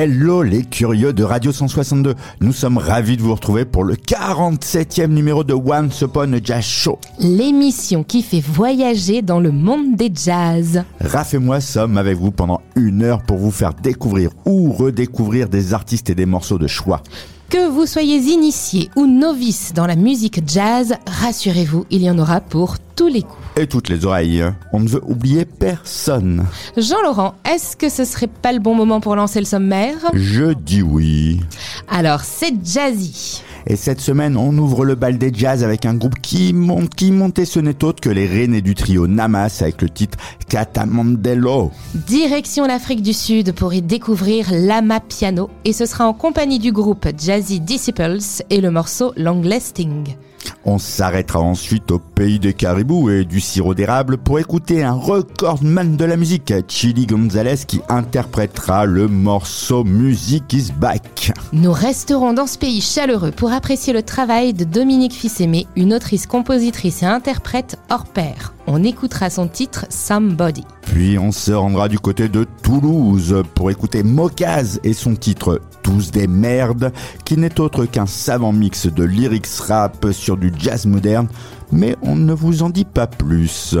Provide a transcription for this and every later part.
Hello les curieux de Radio 162, nous sommes ravis de vous retrouver pour le 47e numéro de Once Upon a Jazz Show. L'émission qui fait voyager dans le monde des jazz. Raph et moi sommes avec vous pendant une heure pour vous faire découvrir ou redécouvrir des artistes et des morceaux de choix. Que vous soyez initié ou novice dans la musique jazz, rassurez-vous, il y en aura pour tous les coups. Et toutes les oreilles, on ne veut oublier personne. Jean-Laurent, est-ce que ce serait pas le bon moment pour lancer le sommaire? Je dis oui. Alors, c'est Jazzy. Et cette semaine, on ouvre le bal des jazz avec un groupe qui monte, qui montait ce n'est autre que les Rennais du trio Namas avec le titre Catamandello. Direction l'Afrique du Sud pour y découvrir Lama Piano et ce sera en compagnie du groupe Jazzy Disciples et le morceau Long Lasting. On s'arrêtera ensuite au pays des caribous et du sirop d'érable pour écouter un recordman de la musique, Chili Gonzalez, qui interprétera le morceau Music is Back. Nous resterons dans ce pays chaleureux pour apprécier le travail de Dominique Fils-Aimé, une autrice, compositrice et interprète hors pair. On écoutera son titre Somebody. Puis on se rendra du côté de Toulouse pour écouter Mokaz et son titre Tous des merdes, qui n'est autre qu'un savant mix de lyrics rap sur du jazz moderne, mais on ne vous en dit pas plus.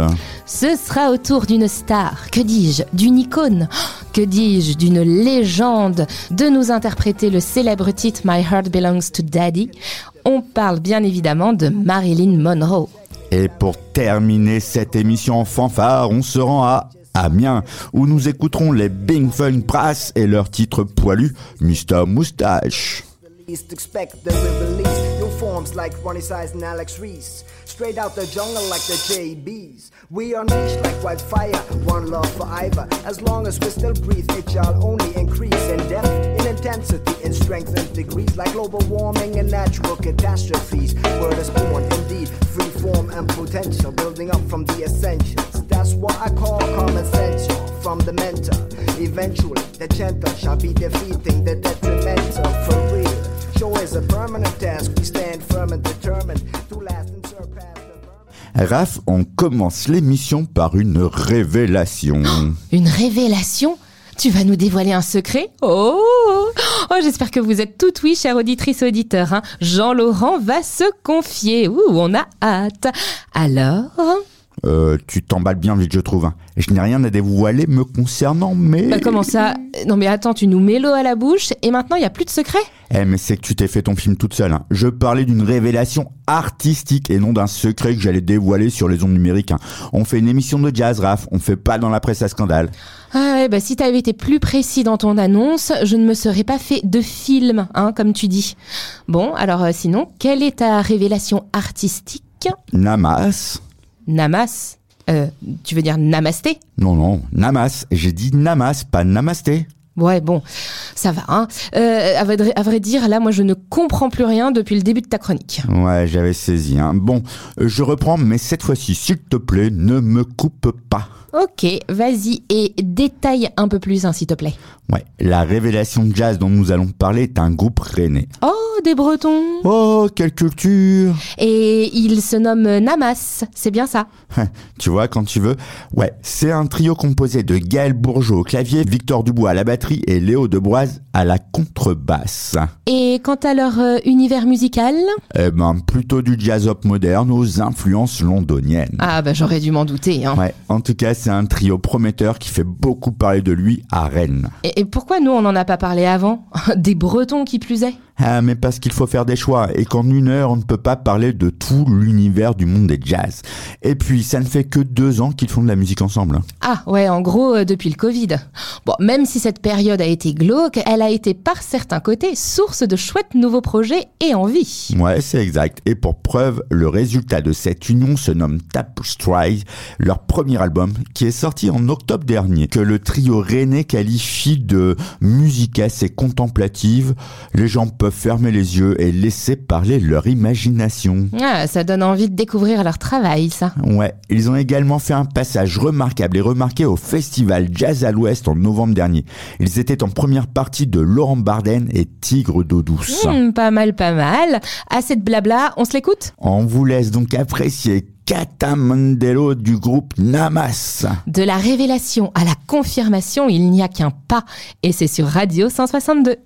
Ce sera au tour d'une star, que dis-je, d'une icône, que dis-je, d'une légende, de nous interpréter le célèbre titre My Heart Belongs to Daddy. On parle bien évidemment de Marilyn Monroe. Et pour terminer cette émission en fanfare, on se rend à Amiens, où nous écouterons les Bing Fun Brass et leur titre poilu, Mr. Moustache. expect that we release new forms like Ronnie Size and Alex Reese. Straight out the jungle like the JBs. We unleash like wildfire, one love for either. As long as we still breathe, it shall only increase in depth, in intensity, in strength and degrees, like global warming and natural catastrophes. Word is born, indeed, free form and potential, building up from the essentials. That's what I call common sense from the mentor. Eventually, the gentle shall be defeating the detrimental for real. Show is a permanent task. We stand firm and determined to last and surpass. Raph, on commence l'émission par une révélation. Une révélation? Tu vas nous dévoiler un secret Oh, oh j'espère que vous êtes toutes oui, chère auditrice auditeur. hein. Jean-Laurent va se confier. Ouh, on a hâte. Alors Euh, tu t'emballes bien vite, je trouve. hein. Je n'ai rien à dévoiler me concernant, mais... Bah comment ça Non mais attends, tu nous mets l'eau à la bouche et maintenant il y a plus de secret Eh, mais c'est que tu t'es fait ton film toute seule. hein. Je parlais d'une révélation artistique et non d'un secret que j'allais dévoiler sur les ondes numériques. hein. On fait une émission de jazz, Raph. On fait pas dans la presse à scandale. Ah ouais, bah si t'avais été plus précis dans ton annonce, je ne me serais pas fait de film, hein, comme tu dis. Bon, alors euh, sinon, quelle est ta révélation artistique? Namas Namas euh, Tu veux dire namasté? Non, non, Namas. J'ai dit Namas, pas Namasté. Ouais, bon, ça va. Hein. Euh, à, vrai, à vrai dire, là, moi, je ne comprends plus rien depuis le début de ta chronique. Ouais, j'avais saisi. Hein. Bon, euh, je reprends, mais cette fois-ci, s'il te plaît, ne me coupe pas. Ok, vas-y et détaille un peu plus, hein, s'il te plaît. Ouais, la révélation de jazz dont nous allons parler est un groupe rennais. Oh, des Bretons Oh, quelle culture Et il se nomme Namas, c'est bien ça Tu vois, quand tu veux. Ouais, c'est un trio composé de Gaël Bourgeot au clavier, Victor Dubois à la batterie et Léo Debroise à la contrebasse. Et quant à leur euh, univers musical? Eh ben, plutôt du jazz-up moderne aux influences londoniennes. Ah bah j'aurais dû m'en douter. Hein. Ouais, en tout cas, c'est un trio prometteur qui fait beaucoup parler de lui à Rennes. Et, et pourquoi nous on n'en a pas parlé avant? Des Bretons qui plus est Ah, mais parce qu'il faut faire des choix et qu'en une heure, on ne peut pas parler de tout l'univers du monde des jazz. Et puis, ça ne fait que deux ans qu'ils font de la musique ensemble. Ah ouais, en gros euh, depuis le Covid. Bon, même si cette période a été glauque, elle a été par certains côtés source de chouettes nouveaux projets et envies. Ouais, c'est exact. Et pour preuve, le résultat de cette union se nomme Tapestry, leur premier album, qui est sorti en octobre dernier, que le trio rennais qualifie de musicasse et contemplative. Les gens peuvent peuvent fermer les yeux et laisser parler leur imagination. Ah, ça donne envie de découvrir leur travail, ça. Ouais, ils ont également fait un passage remarquable et remarqué au festival Jazz à l'Ouest en novembre dernier. Ils étaient en première partie de Laurent Barden et Tigre d'eau douce. Hmm, pas mal, pas mal. Assez de blabla, on se l'écoute? On vous laisse donc apprécier Catamondelo du groupe Namas. De la révélation à la confirmation, il n'y a qu'un pas. Et c'est sur Radio 162.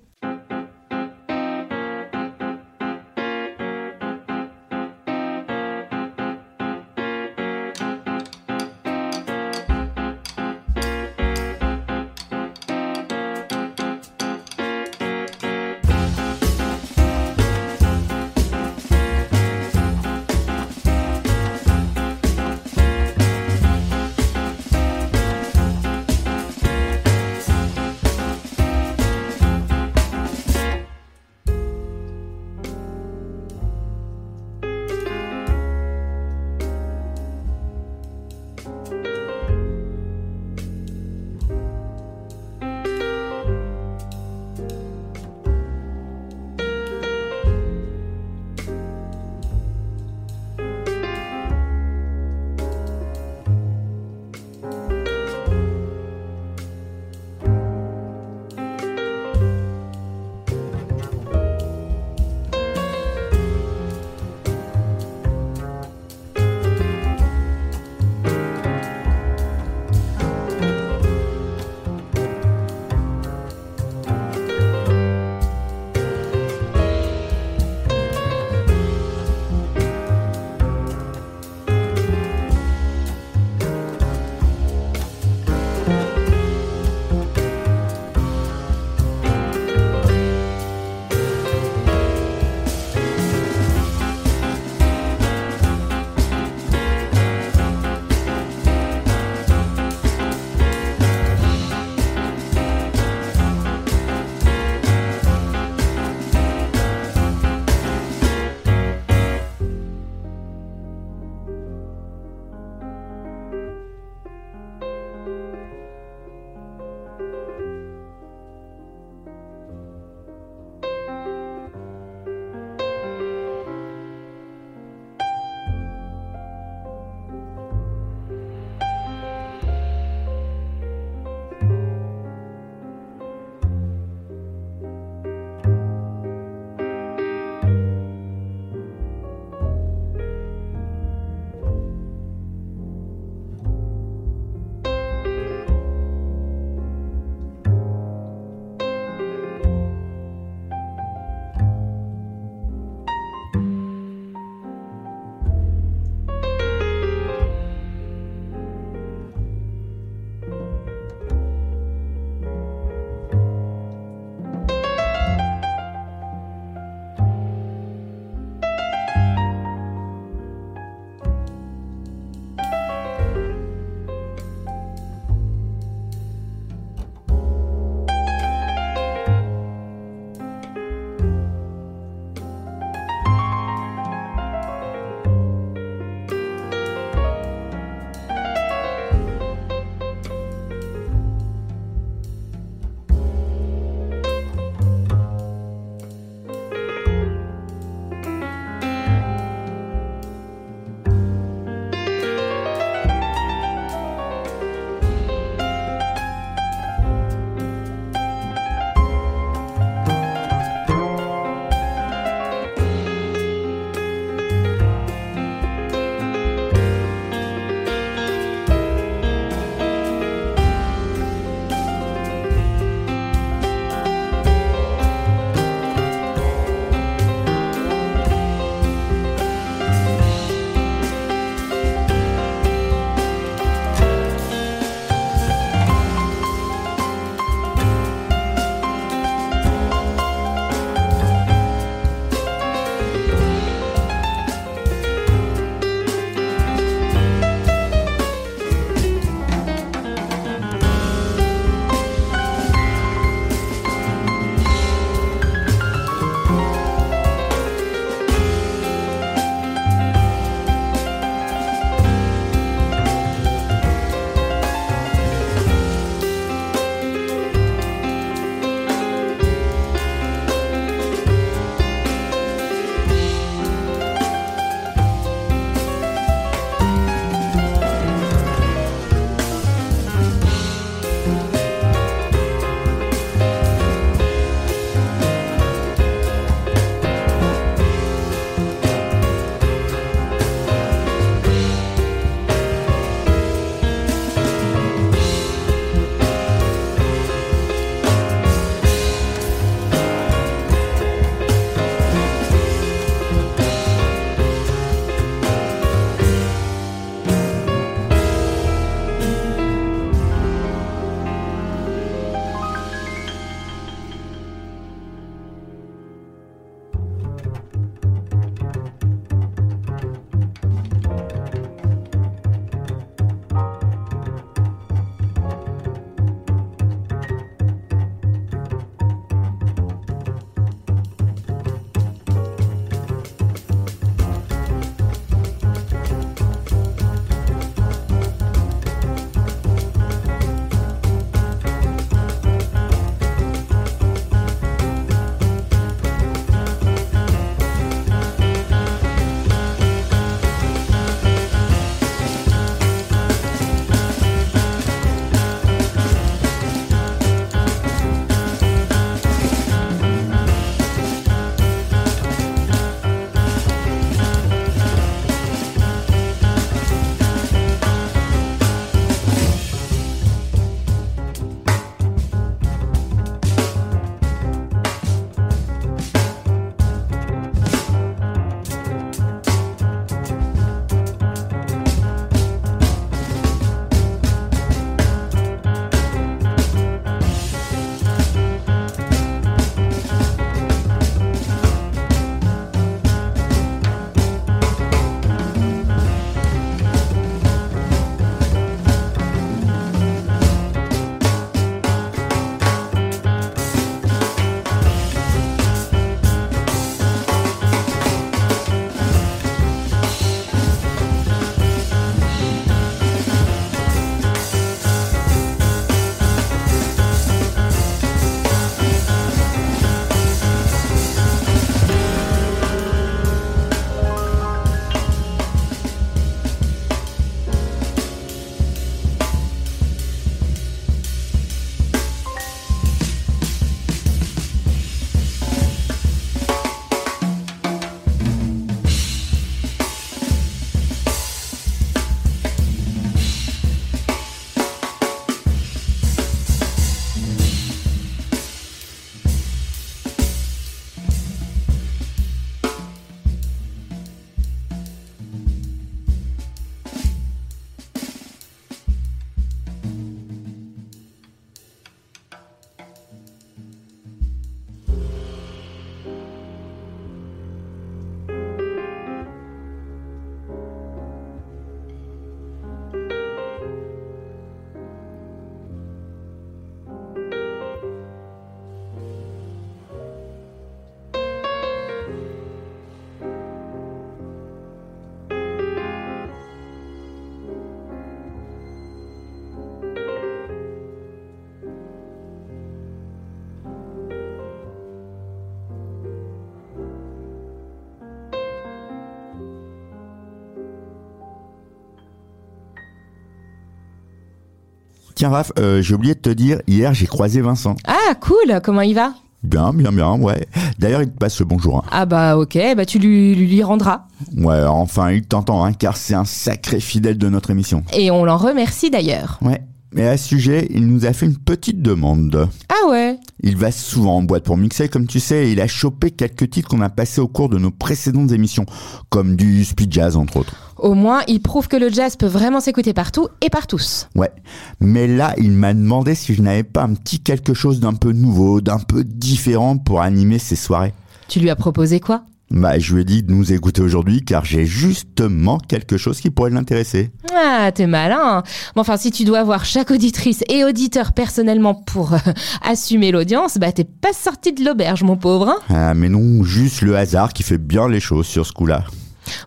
Tiens Raph, euh, j'ai oublié de te dire, hier j'ai croisé Vincent. Ah, cool, comment il va? Bien, bien, bien, ouais. D'ailleurs, il te passe le bonjour. hein. Ah bah ok, bah tu lui, lui, lui rendras. Ouais, enfin, il t'entend, hein, car c'est un sacré fidèle de notre émission. Et on l'en remercie d'ailleurs. Ouais. Mais à ce sujet, il nous a fait une petite demande. Ah ouais Il va souvent en boîte pour mixer, comme tu sais, et il a chopé quelques titres qu'on a passés au cours de nos précédentes émissions, comme du speed jazz, entre autres. Au moins, il prouve que le jazz peut vraiment s'écouter partout et par tous. Ouais. Mais là, il m'a demandé si je n'avais pas un petit quelque chose d'un peu nouveau, d'un peu différent pour animer ces soirées. Tu lui as proposé quoi? Bah, je lui ai dit de nous écouter aujourd'hui, car j'ai justement quelque chose qui pourrait l'intéresser. Ah, t'es malin. Bon, enfin, si tu dois voir chaque auditrice et auditeur personnellement pour euh, assumer l'audience, bah t'es pas sorti de l'auberge, mon pauvre. hein. Ah, mais non, juste le hasard qui fait bien les choses sur ce coup-là.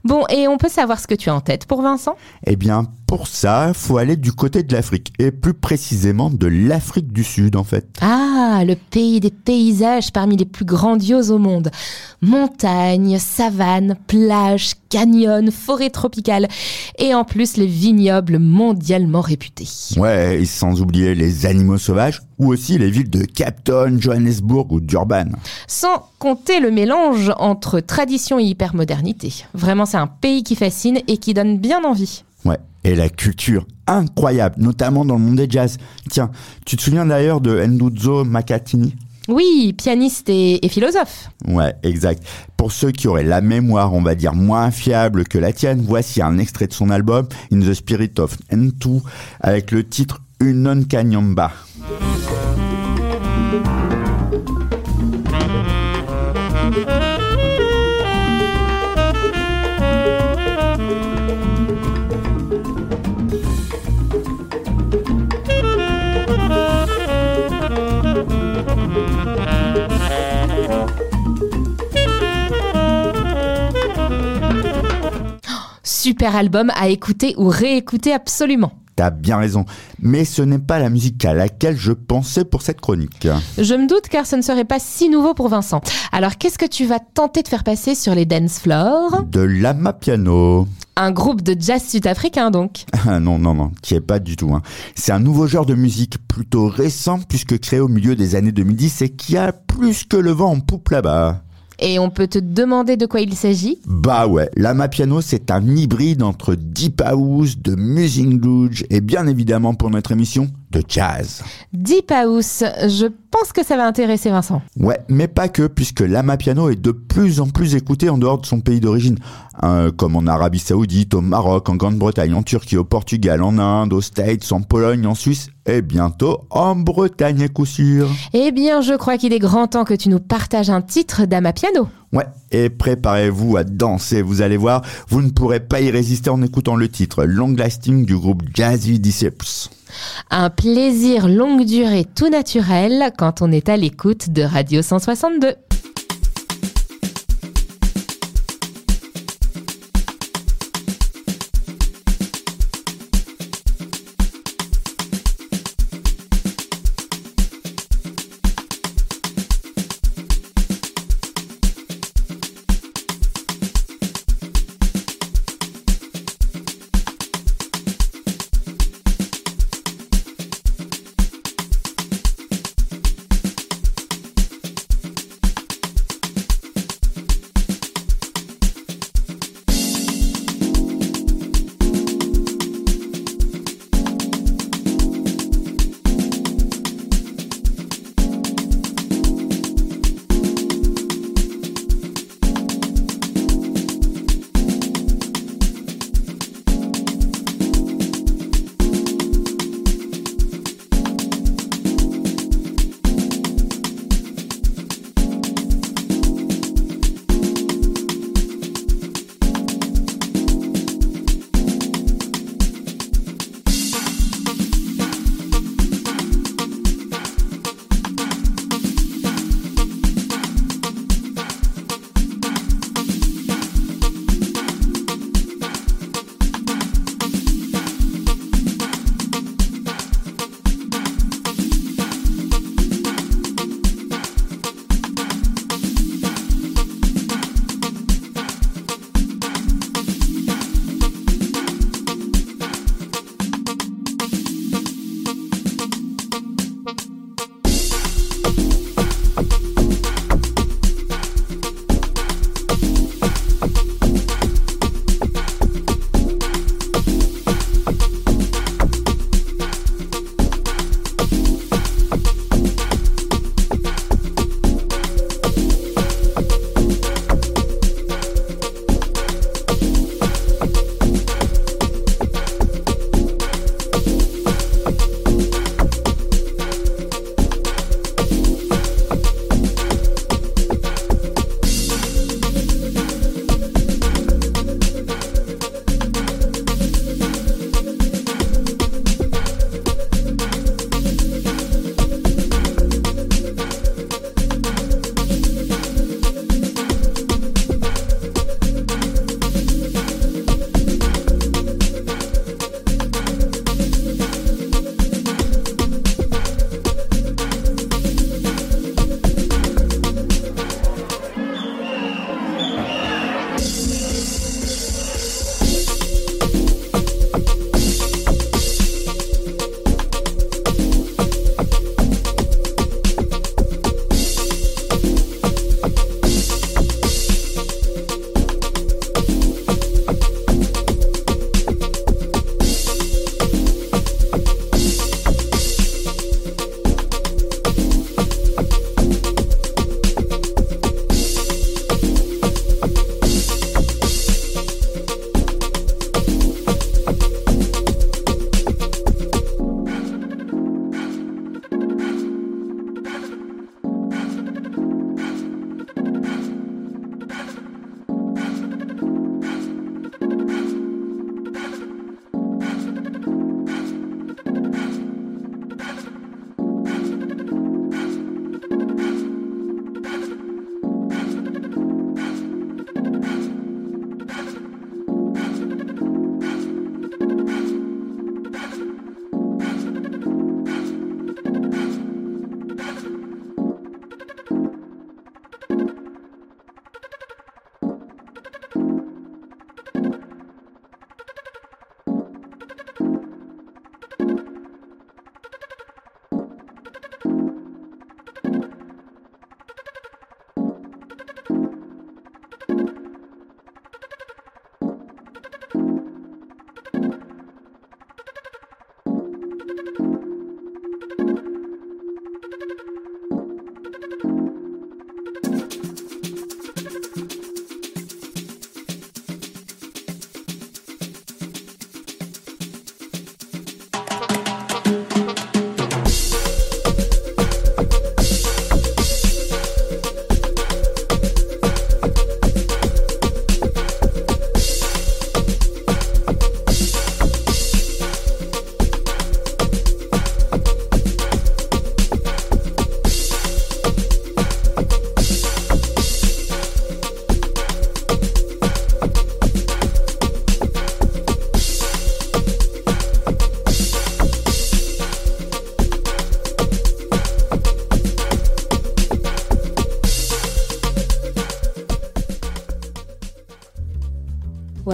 Bon, et on peut savoir ce que tu as en tête pour Vincent? Eh bien, pour ça, faut aller du côté de l'Afrique, et plus précisément de l'Afrique du Sud, en fait. Ah, le pays des paysages parmi les plus grandioses au monde. Montagnes, savanes, plages, canyons, forêts tropicales et en plus les vignobles mondialement réputés. Ouais, et sans oublier les animaux sauvages, ou aussi les villes de Cape Town, Johannesburg ou Durban. Sans compter le mélange entre tradition et hypermodernité. Vraiment, c'est un pays qui fascine et qui donne bien envie. Ouais, et la culture incroyable, notamment dans le monde des jazz. Tiens, tu te souviens d'ailleurs de Nduzo Makatini Oui, pianiste et, philosophe. Ouais, exact. Pour ceux qui auraient la mémoire, on va dire, moins fiable que la tienne, voici un extrait de son album In the Spirit of Ntu avec le titre Unon Kanyamba. Super album à écouter ou réécouter absolument. T'as bien raison. Mais ce n'est pas la musique à laquelle je pensais pour cette chronique. Je me doute car ce ne serait pas si nouveau pour Vincent. Alors qu'est-ce que tu vas tenter de faire passer sur les dance floors? De l'ama piano. Un groupe de jazz sud-africain donc. Ah non, non, non, qui est pas du tout. Hein. C'est un nouveau genre de musique plutôt récent puisque créé au milieu des années 2010 et qui a plus que le vent en poupe là-bas. Et on peut te demander de quoi il s'agit Bah ouais, l'ama piano c'est un hybride entre deep house, de music luge et bien évidemment pour notre émission de jazz. Deep House, je pense que ça va intéresser Vincent. Ouais, mais pas que, puisque l'ama piano est de plus en plus écouté en dehors de son pays d'origine, comme en Arabie Saoudite, au Maroc, en Grande-Bretagne, en Turquie, au Portugal, en Inde, aux States, en Pologne, en Suisse et bientôt en Bretagne à coup sûr. Eh bien, je crois qu'il est grand temps que tu nous partages un titre d'Ama Piano. Ouais, et préparez-vous à danser, vous allez voir, vous ne pourrez pas y résister en écoutant le titre Long Lasting du groupe Jazzy Disciples. Un plaisir longue durée tout naturel quand on est à l'écoute de Radio 162.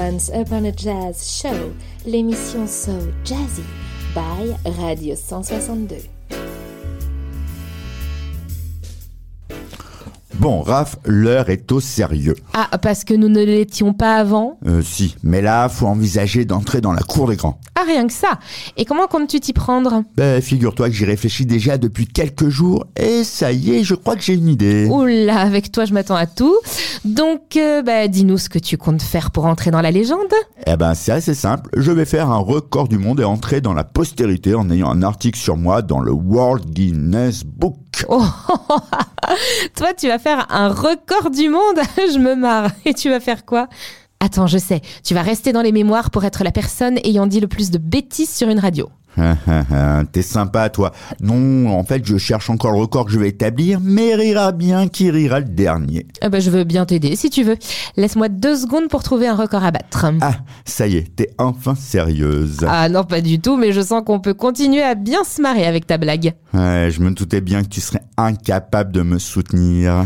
Once Upon a Jazz Show, l'émission So Jazzy by Radio 162. Bon, Raph, l'heure est au sérieux. Ah, parce que nous ne l'étions pas avant Euh, si, mais là, faut envisager d'entrer dans la cour des grands. Ah, rien que ça. Et comment comptes-tu t'y prendre? Ben, figure-toi que j'y réfléchis déjà depuis quelques jours, et ça y est, je crois que j'ai une idée. Oula, avec toi, je m'attends à tout. Donc, euh, bah, dis-nous ce que tu comptes faire pour entrer dans la légende. Eh ben, c'est assez simple. Je vais faire un record du monde et entrer dans la postérité en ayant un article sur moi dans le World Guinness Book. Toi, tu vas faire un record du monde Je me marre. Et tu vas faire quoi? Attends, je sais. Tu vas rester dans les mémoires pour être la personne ayant dit le plus de bêtises sur une radio. T'es sympa, toi. Non, en fait, je cherche encore le record que je vais établir, mais rira bien qui rira le dernier. Eh ben, je veux bien t'aider si tu veux. Laisse-moi deux secondes pour trouver un record à battre. Ah, ça y est, t'es enfin sérieuse. Ah non, pas du tout, mais je sens qu'on peut continuer à bien se marrer avec ta blague. Ouais, je me doutais bien que tu serais incapable de me soutenir.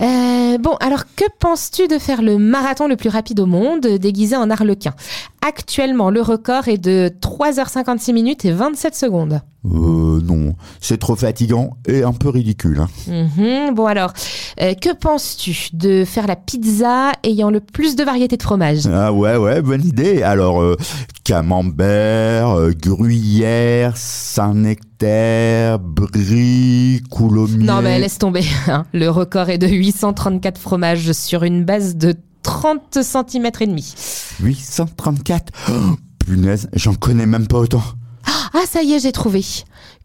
Euh, bon, alors que penses-tu de faire le marathon le plus rapide au monde déguisé en arlequin Actuellement, le record est de 3h56 minutes et 27 secondes. Euh, non, c'est trop fatigant et un peu ridicule. hein. Mhm, bon alors, euh, que penses-tu de faire la pizza ayant le plus de variétés de fromage? Ah ouais, ouais, bonne idée. Alors, euh, camembert, euh, gruyère, Saint-Nectaire, brie, coulommiers... Non mais laisse tomber, hein. le record est de 834 fromages sur une base de 30 cm et demi. 834 oh, Punaise, j'en connais même pas autant. Ah ça y est, j'ai trouvé.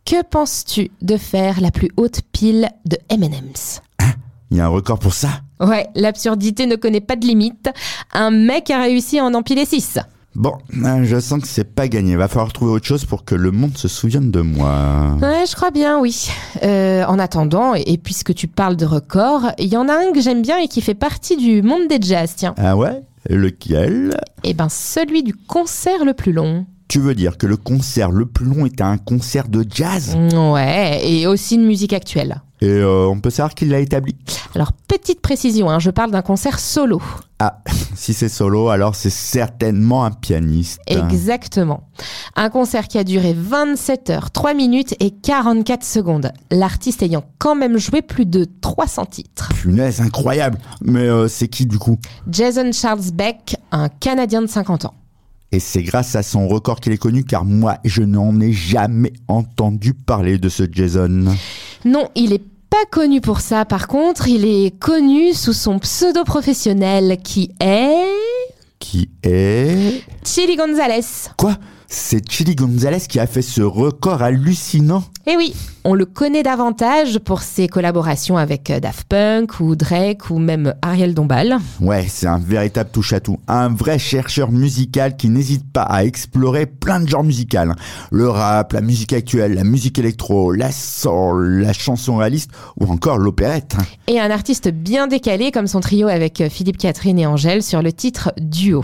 Que penses-tu de faire la plus haute pile de M&M's? Il y a un record pour ça? Ouais, l'absurdité ne connaît pas de limite. Un mec a réussi à en empiler 6. Bon, euh, je sens que c'est pas gagné. Va falloir trouver autre chose pour que le monde se souvienne de moi. Ouais, je crois bien, oui. Euh, en attendant, et puisque tu parles de records, il y en a un que j'aime bien et qui fait partie du monde des jazz, tiens. Ah ouais? Lequel? Eh ben, celui du concert le plus long. Tu veux dire que le concert le plus long était un concert de jazz? Ouais, et aussi de musique actuelle. Et euh, on peut savoir qui l'a établi Alors, petite précision, hein, je parle d'un concert solo. Ah, si c'est solo, alors c'est certainement un pianiste. Exactement. Un concert qui a duré 27 heures, 3 minutes et 44 secondes. L'artiste ayant quand même joué plus de 300 titres. Punaise, incroyable Mais euh, c'est qui du coup? Jason Charles Beck, un Canadien de 50 ans. Et c'est grâce à son record qu'il est connu, car moi, je n'en ai jamais entendu parler de ce Jason. Non, il est pas connu pour ça. Par contre, il est connu sous son pseudo professionnel qui est Qui est... Chili Gonzalez. Quoi? C'est Chili Gonzalez qui a fait ce record hallucinant Eh oui, on le connaît davantage pour ses collaborations avec euh, Daft Punk ou Drake ou même Ariel Dombal. Ouais, c'est un véritable touche-à-tout. Un vrai chercheur musical qui n'hésite pas à explorer plein de genres musicaux. Le rap, la musique actuelle, la musique électro, la soul, la chanson réaliste ou encore l'opérette. Et un artiste bien décalé comme son trio avec euh, Philippe Catherine et Angèle sur le titre Duo.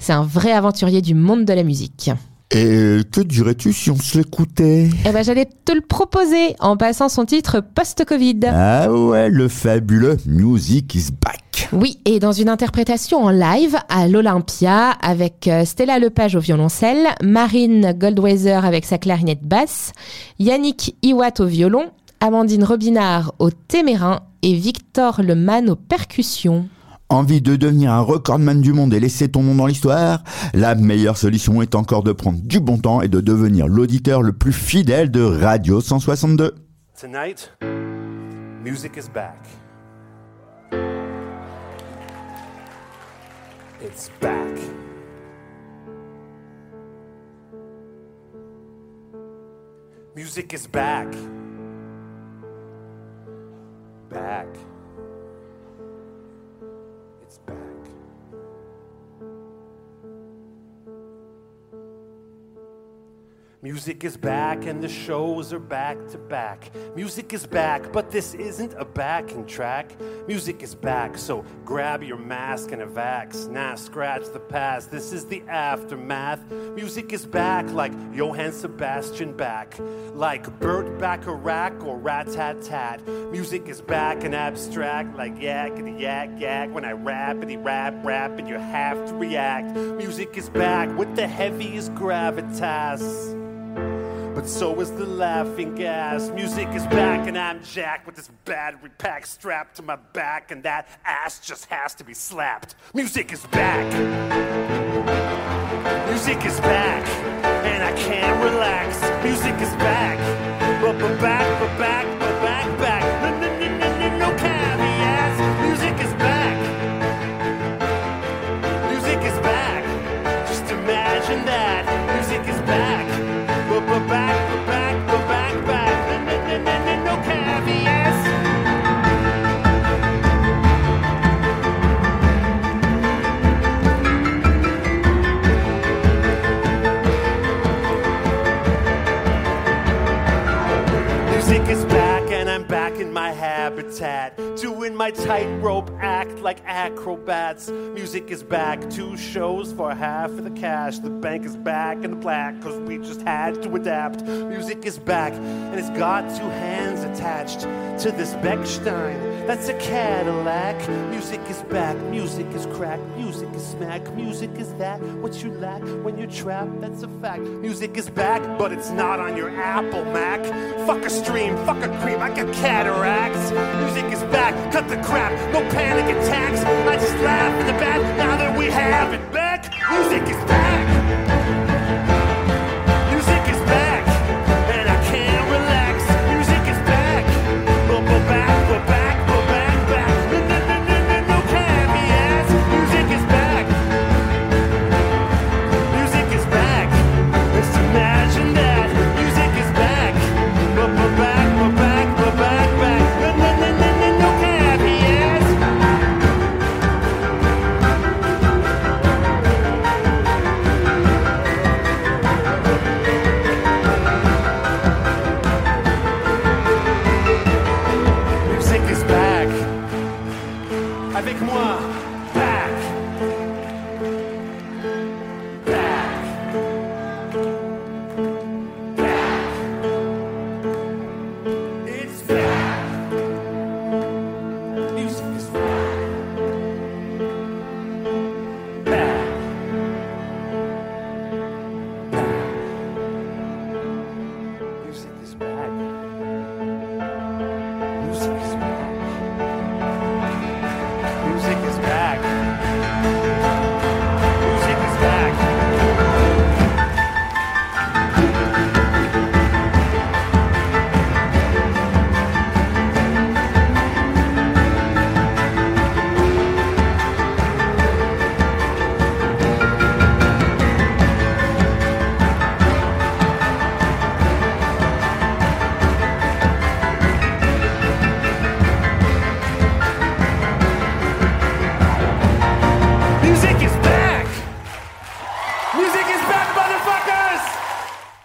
C'est un vrai aventurier du monde de la musique. Et que dirais-tu si on se l'écoutait? Eh ben j'allais te le proposer en passant son titre post-Covid. Ah ouais, le fabuleux Music is Back. Oui, et dans une interprétation en live à l'Olympia avec euh, Stella Lepage au violoncelle, Marine Goldweiser avec sa clarinette basse, Yannick Iwat au violon, Amandine Robinard au témérin et Victor Leman aux percussions. Envie de devenir un recordman du monde et laisser ton nom dans l'histoire La meilleure solution est encore de prendre du bon temps et de devenir l'auditeur le plus fidèle de Radio 162. Tonight, music is back. Music is. Back. Music is back and the shows are back to back. Music is back, but this isn't a backing track. Music is back, so grab your mask and a vax. Nah, scratch the past, this is the aftermath. Music is back like Johann Sebastian Bach, like Burt Bacharach or Rat Tat Tat. Music is back and abstract like yakety yak yak. When I rapidly rap rap and you have to react. Music is back with the heaviest gravitas. But so is the laughing gas. Music is back, and I'm Jack with this battery pack strapped to my back, and that ass just has to be slapped. Music is back. Music is back, and I can't relax. Music is back, but back, but back, habitat. Doing my tightrope act like acrobats. Music is back, two shows for half of the cash. The bank is back in the black cause we just had to adapt. Music is back and it's got two hands attached to this Beckstein. That's a Cadillac. Music is back, music is crack, music is smack, music is that what you lack when you're trapped. That's a fact. Music is back, but it's not on your Apple Mac. Fuck a stream, fuck a cream, I got cataracts. Music is back, cut the crap, no panic attacks. I just laugh in the back now that we have it back. Music is back.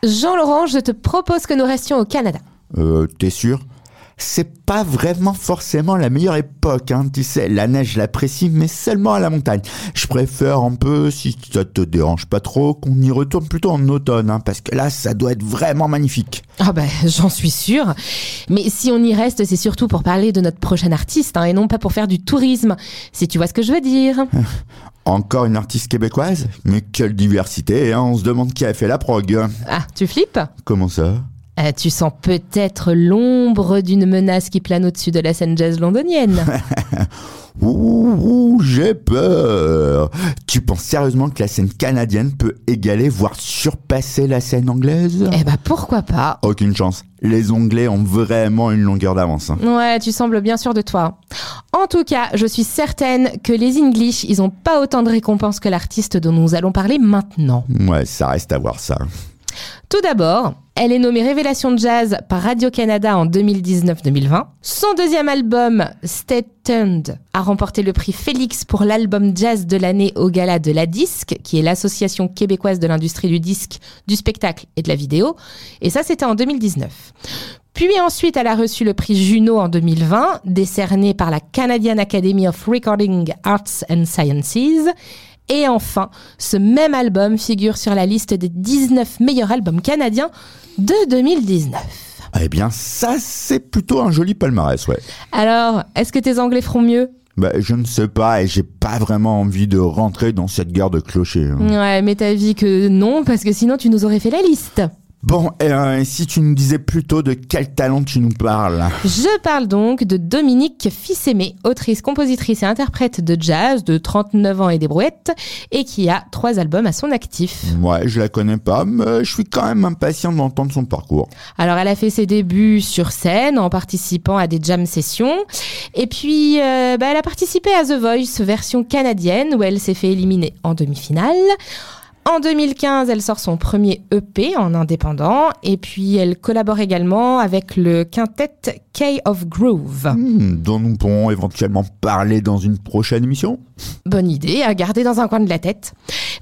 Jean-Laurent, je te propose que nous restions au Canada. Euh, t'es sûr? C'est pas vraiment forcément la meilleure époque, hein, tu sais, la neige je l'apprécie, mais seulement à la montagne. Je préfère un peu, si ça te dérange pas trop, qu'on y retourne plutôt en automne, hein, parce que là, ça doit être vraiment magnifique. Ah ben, j'en suis sûre. Mais si on y reste, c'est surtout pour parler de notre prochain artiste, hein, et non pas pour faire du tourisme, si tu vois ce que je veux dire. Encore une artiste québécoise Mais quelle diversité, hein, on se demande qui a fait la prog. Ah, tu flippes? Comment ça? Euh, Tu sens peut-être l'ombre d'une menace qui plane au-dessus de la scène jazz londonienne. Ouh, j'ai peur. Tu penses sérieusement que la scène canadienne peut égaler, voire surpasser la scène anglaise? Eh ben, pourquoi pas? Aucune chance. Les Anglais ont vraiment une longueur d'avance. hein. Ouais, tu sembles bien sûr de toi. En tout cas, je suis certaine que les English, ils ont pas autant de récompenses que l'artiste dont nous allons parler maintenant. Ouais, ça reste à voir ça. Tout d'abord, Elle est nommée Révélation de Jazz par Radio-Canada en 2019-2020. Son deuxième album, Stay Tuned, a remporté le prix Félix pour l'album jazz de l'année au Gala de la Disque, qui est l'association québécoise de l'industrie du disque, du spectacle et de la vidéo. Et ça, c'était en 2019. Puis ensuite, elle a reçu le prix Juno en 2020, décerné par la Canadian Academy of Recording Arts and Sciences. Et enfin, ce même album figure sur la liste des 19 meilleurs albums canadiens de 2019. Eh bien, ça, c'est plutôt un joli palmarès, ouais. Alors, est-ce que tes Anglais feront mieux? Bah, je ne sais pas et j'ai pas vraiment envie de rentrer dans cette guerre de clochers. hein. Ouais, mais t'as dit que non, parce que sinon tu nous aurais fait la liste. Bon, euh, si tu nous disais plutôt de quel talent tu nous parles Je parle donc de Dominique Fils-Aimé, autrice, compositrice et interprète de jazz de 39 ans et des brouettes, et qui a trois albums à son actif. Ouais, je la connais pas, mais je suis quand même impatient d'entendre son parcours. Alors, elle a fait ses débuts sur scène en participant à des jam sessions. Et puis, euh, bah, elle a participé à The Voice version canadienne où elle s'est fait éliminer en demi-finale. En 2015, elle sort son premier EP en indépendant. Et puis, elle collabore également avec le quintet K of Groove. Hmm, dont nous pourrons éventuellement parler dans une prochaine émission. Bonne idée à garder dans un coin de la tête.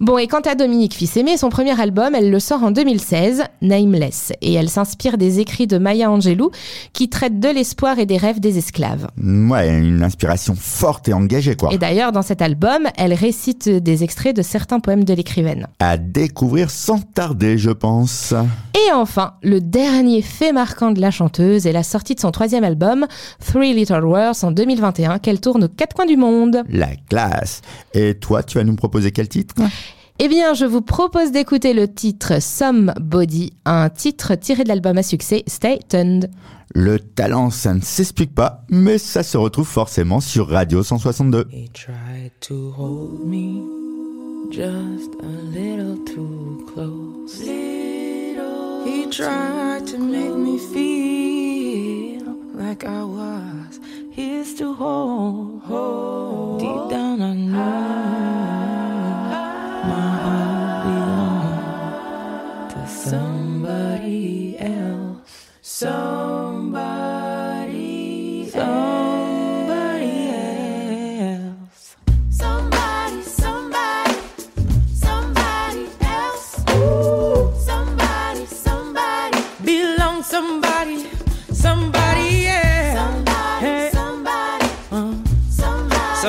Bon, et quant à Dominique Fils-Aimé, son premier album, elle le sort en 2016, Nameless. Et elle s'inspire des écrits de Maya Angelou, qui traitent de l'espoir et des rêves des esclaves. Ouais, une inspiration forte et engagée, quoi. Et d'ailleurs, dans cet album, elle récite des extraits de certains poèmes de l'écrivaine. À découvrir sans tarder, je pense. Et enfin, le dernier fait marquant de la chanteuse est la sortie de son troisième album, Three Little Words, en 2021, qu'elle tourne aux quatre coins du monde. La classe. Et toi, tu vas nous proposer quel titre? Eh bien, je vous propose d'écouter le titre Somebody, un titre tiré de l'album à succès Stay Tuned. Le talent, ça ne s'explique pas, mais ça se retrouve forcément sur Radio 162. He tried to hold me just a little too close. He tried to make me feel like I was his to hold. Deep down, I know my heart belonged to somebody else. Somebody, somebody somebody else. Somebody, somebody, belong, somebody,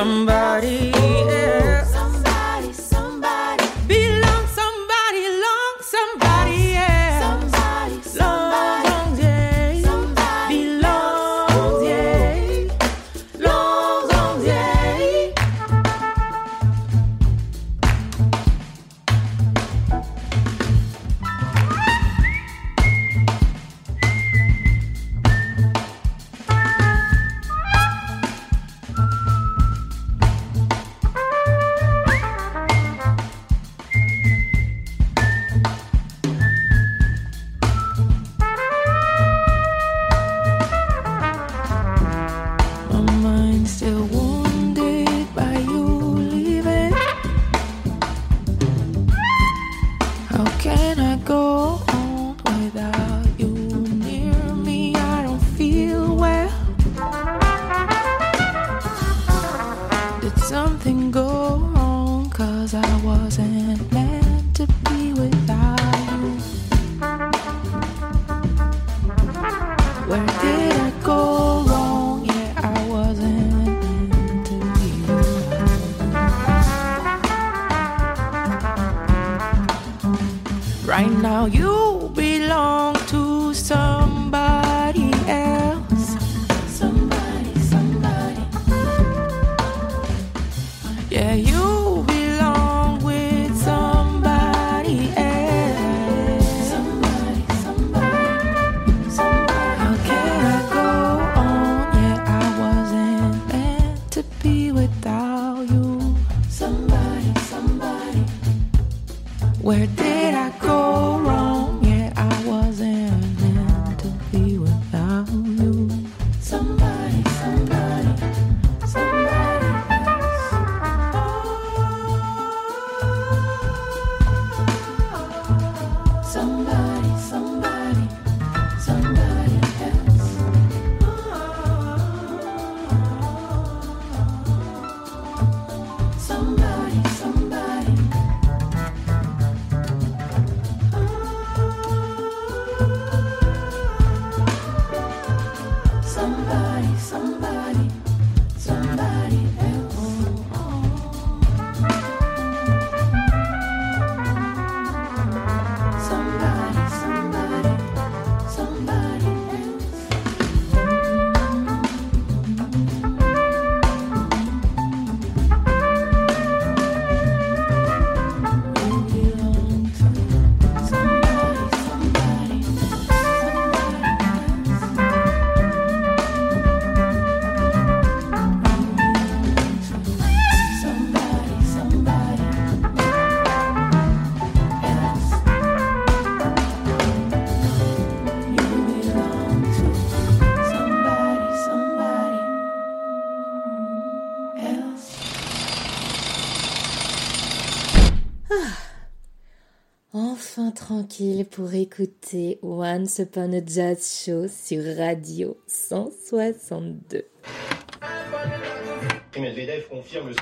somebody, Where did tranquille pour écouter Once Upon a Jazz Show sur Radio 162. Et Medvedev confirme le...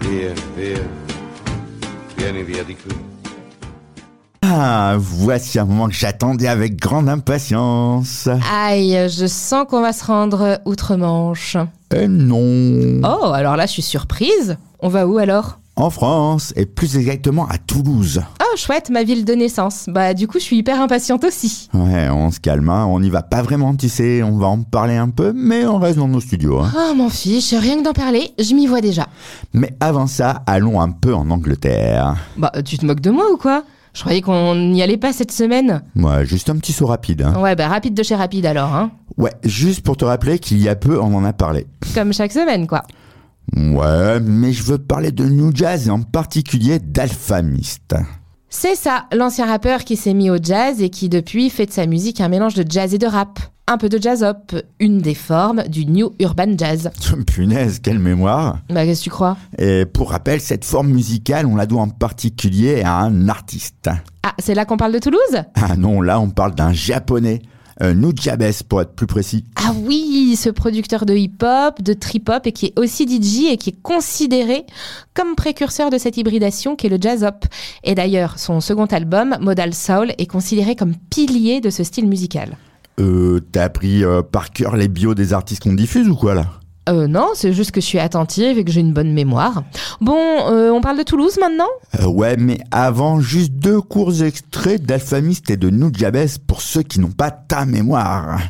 Via, via. Vieni via di qui. Ah, voici un moment que j'attendais avec grande impatience. Aïe, je sens qu'on va se rendre outre-Manche. Et non. Oh, alors là, je suis surprise. On va où alors? En France, et plus exactement à Toulouse. Oh, chouette, ma ville de naissance. Bah, du coup, je suis hyper impatiente aussi. Ouais, on se calme, hein, on n'y va pas vraiment, tu sais, on va en parler un peu, mais on reste dans nos studios. hein. Oh, m'en fiche, rien que d'en parler, je m'y vois déjà. Mais avant ça, allons un peu en Angleterre. Bah, tu te moques de moi ou quoi? Je croyais qu'on n'y allait pas cette semaine. Ouais, juste un petit saut rapide. hein. Ouais, bah, rapide de chez rapide alors, hein. Ouais, juste pour te rappeler qu'il y a peu, on en a parlé. Comme chaque semaine, quoi. Ouais, mais je veux parler de New Jazz et en particulier d'Alphamist. C'est ça, l'ancien rappeur qui s'est mis au jazz et qui depuis fait de sa musique un mélange de jazz et de rap. Un peu de jazz-up, une des formes du New Urban Jazz. Punaise, quelle mémoire Bah qu'est-ce que tu crois? Et pour rappel, cette forme musicale, on la doit en particulier à un artiste. Ah, c'est là qu'on parle de Toulouse? Ah non, là on parle d'un japonais, euh, Nujabes pour être plus précis. Ah oui, ce producteur de hip-hop, de trip-hop et qui est aussi DJ et qui est considéré comme précurseur de cette hybridation qu'est le jazz-up. Et d'ailleurs, son second album, Modal Soul, est considéré comme pilier de ce style musical. Euh, t'as appris euh, par cœur les bios des artistes qu'on diffuse ou quoi là? Euh non, c'est juste que je suis attentive et que j'ai une bonne mémoire. Bon, euh, on parle de Toulouse maintenant? Euh, Ouais, mais avant, juste deux courts extraits d'Alphamist et de Nujabes pour ceux qui n'ont pas ta mémoire.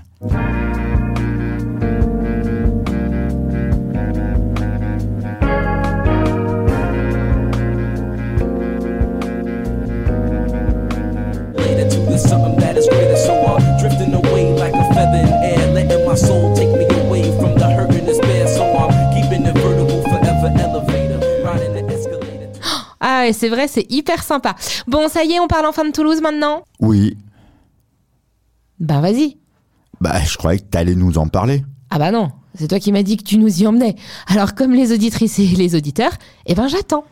Et c'est vrai, c'est hyper sympa. Bon, ça y est, on parle enfin de Toulouse maintenant Oui, Ben vas-y. bah je croyais que t'allais nous en parler. Ah bah non, c'est toi qui m'as dit que tu nous y emmenais. Alors comme les auditrices et les auditeurs, eh ben j'attends.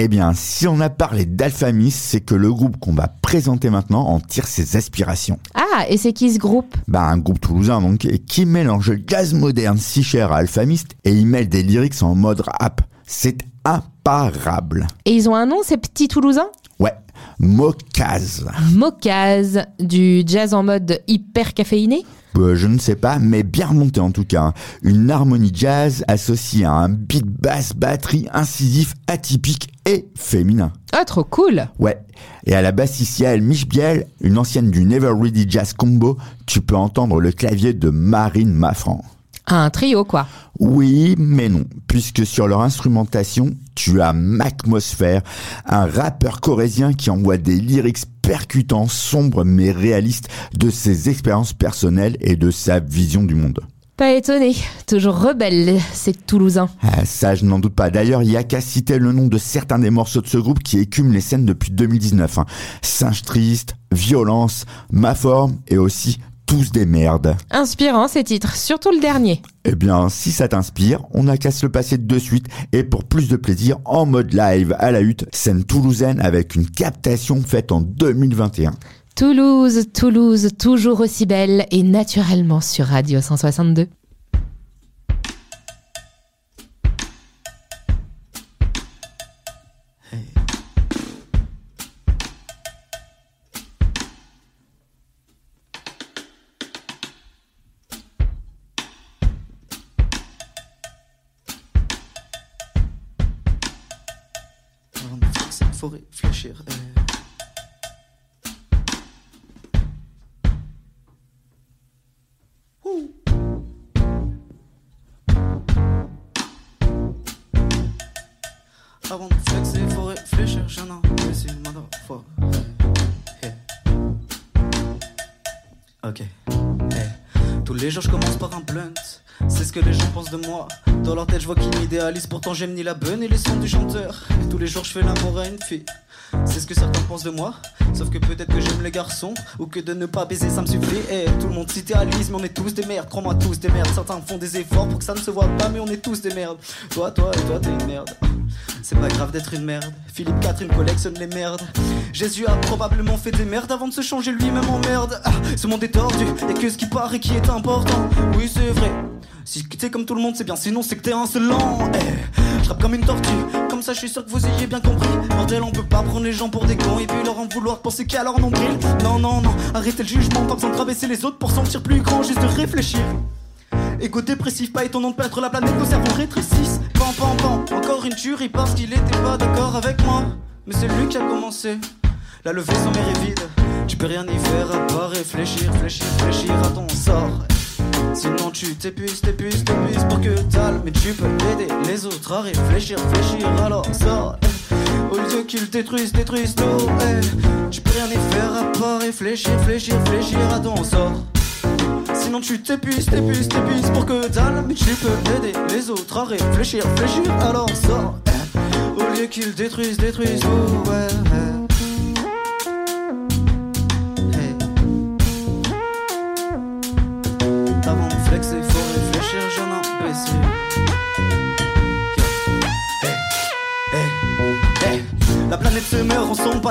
Eh bien, si on a parlé d'Alphamist, c'est que le groupe qu'on va présenter maintenant en tire ses aspirations. Ah, et c'est qui ce groupe? Bah, un groupe toulousain donc, qui mélange jazz moderne si cher à Alphamist et il mêle des lyrics en mode rap. C'est imparable. Et ils ont un nom, ces petits Toulousains? Ouais, Mokaz. Mokaz, du jazz en mode hyper caféiné Euh, je ne sais pas, mais bien remonté en tout cas. Une harmonie jazz associée à un beat basse batterie incisif atypique et féminin. Ah, trop cool Ouais. Et à la bassicielle Mich Biel, une ancienne du Never Ready Jazz Combo, tu peux entendre le clavier de Marine Maffran. Un trio, quoi. Oui, mais non, puisque sur leur instrumentation, tu as Macmosphère, un rappeur corésien qui envoie des lyrics percutants, sombres mais réalistes de ses expériences personnelles et de sa vision du monde. Pas étonné, toujours rebelle, ces Toulousains. Ah, ça, je n'en doute pas. D'ailleurs, il y a qu'à citer le nom de certains des morceaux de ce groupe qui écument les scènes depuis 2019. hein. Singe triste, violence, ma forme et aussi tous des merdes. Inspirant ces titres, surtout le dernier. Eh bien, si ça t'inspire, on n'a qu'à se le passer de suite et pour plus de plaisir, en mode live à la hutte, scène toulousaine avec une captation faite en 2021. Toulouse, Toulouse, toujours aussi belle et naturellement sur Radio 162. Les jours, je commence par un blunt. C'est ce que les gens pensent de moi. Dans leur tête, je vois qu'ils m'idéalisent. Pourtant, j'aime ni la bonne ni les sons du chanteur. Tous les jours, je fais l'amour à une fille. C'est ce que certains pensent de moi. Sauf que peut-être que j'aime les garçons. Ou que de ne pas baiser, ça me suffit. Et tout le monde s'idéalise, mais on est tous des merdes. Crois-moi, tous des merdes. Certains font des efforts pour que ça ne se voit pas, mais on est tous des merdes. Toi, toi et toi, t'es une merde. C'est pas grave d'être une merde. Philippe Catherine collectionne les merdes. Jésus a probablement fait des merdes avant de se changer lui-même en merde. Ah, ce monde est tordu, et que ce qui paraît qui est important. Oui, c'est vrai. Si t'es comme tout le monde, c'est bien, sinon c'est que t'es insolent. Eh, je rappe comme une tortue, comme ça je suis sûr que vous ayez bien compris. Bordel, on peut pas prendre les gens pour des cons et puis leur en vouloir penser qu'à leur nombril. Non, non, non, arrêtez le jugement, pas besoin de rabaisser les autres pour sentir plus grand, juste de réfléchir. Égo dépressif, pas étonnant de perdre la planète, nos cerveaux rétrécissent. Pam, pam, pam, encore une tuerie parce qu'il était pas d'accord avec moi. Mais c'est lui qui a commencé. La levée sans mer est vide. Tu peux rien y faire à part réfléchir, réfléchir, réfléchir à ton sort. Sinon tu t'épuises, t'épuises, t'épuises pour que dalle Mais tu peux aider les autres à réfléchir, réfléchir alors sors Au lieu qu'ils détruisent, détruisent tout eh. Tu peux rien y faire à part réfléchir, réfléchir, réfléchir à ton sort Sinon tu t'épuises, t'épuises, t'épuises pour que dalle. Mais tu peux aider les autres à réfléchir, réfléchir alors sors eh. Au lieu qu'ils détruisent, détruisent tout ouais,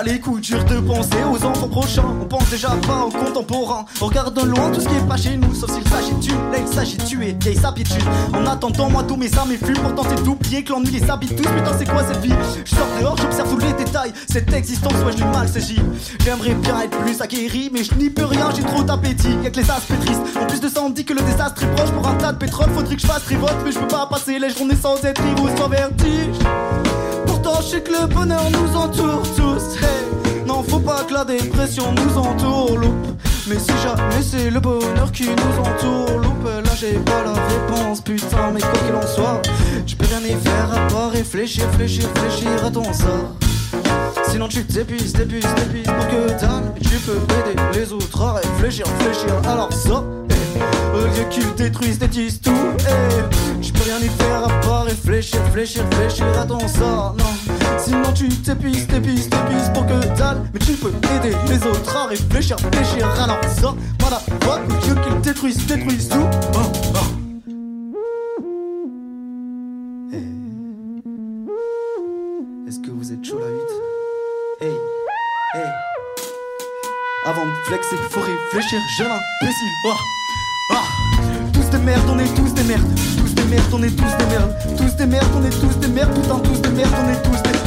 les couilles, dur de penser aux enfants prochains. On pense déjà pas aux contemporains. On regarde de loin tout ce qui est pas chez nous, sauf s'il s'agit de. Là, il s'agit de tuer, vieille sapitude. En attendant, moi, tous mes armes et fument. Pourtant, c'est d'oublier que l'ennui les habite tous. Putain, c'est quoi cette vie? Je sors dehors, j'observe tous les détails. Cette existence, ouais, je l'ai mal saisie. J'aimerais bien être plus aguerri, mais je n'y peux rien, j'ai trop d'appétit. Y'a que les aspects tristes. En plus de ça, on dit que le désastre est proche. Pour un tas de pétrole, faudrait que je fasse révolte, mais je peux pas passer les journées sans être ivre ou sans vertige. Je sais que le bonheur nous entoure tous. Hey, non, faut pas que la dépression nous entourloupe. Mais si jamais c'est le bonheur qui nous entourloupe, là j'ai pas la réponse, putain. Mais quoi qu'il en soit, tu peux rien y faire à part réfléchir, réfléchir, réfléchir à ton sort. Sinon tu t'épuises, t'épuises, t'épuises pour que Et tu peux aider les autres à réfléchir, réfléchir Alors ça, eh, au lieu qu'ils détruisent, détruisent tout eh, Je peux rien y faire à part réfléchir, réfléchir, réfléchir à ton sort Non, sinon tu t'épuises, t'épuises, t'épuises pour que dalle. Mais tu peux aider les autres à réfléchir, réfléchir Alors ça, voilà, voilà, au lieu qu'ils détruisent, détruisent tout. Oh. Est-ce que vous êtes chaud la 8 Hey, hey Avant de flexer, faut réfléchir, jeune imbécile. Oh. Ah. Tous des merdes, on est tous des merdes. Tous des merdes, on est tous des merdes. Tous des merdes, on est tous des merdes. Putain, tous des merdes, on est tous des Tous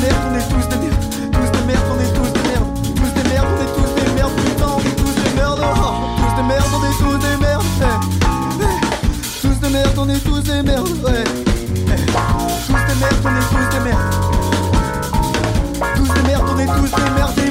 des merdes, on est tous des merdes Tous des merdes, on est tous des merdes Tous des merdes, on est tous des merdes Putain, tous des merdes oh. Tous des merdes, on est tous des merdes. Tous des merdes, on est tous des merdes. Tous des merdes, on est tous des merdes tous des merdes, on est tous des merdes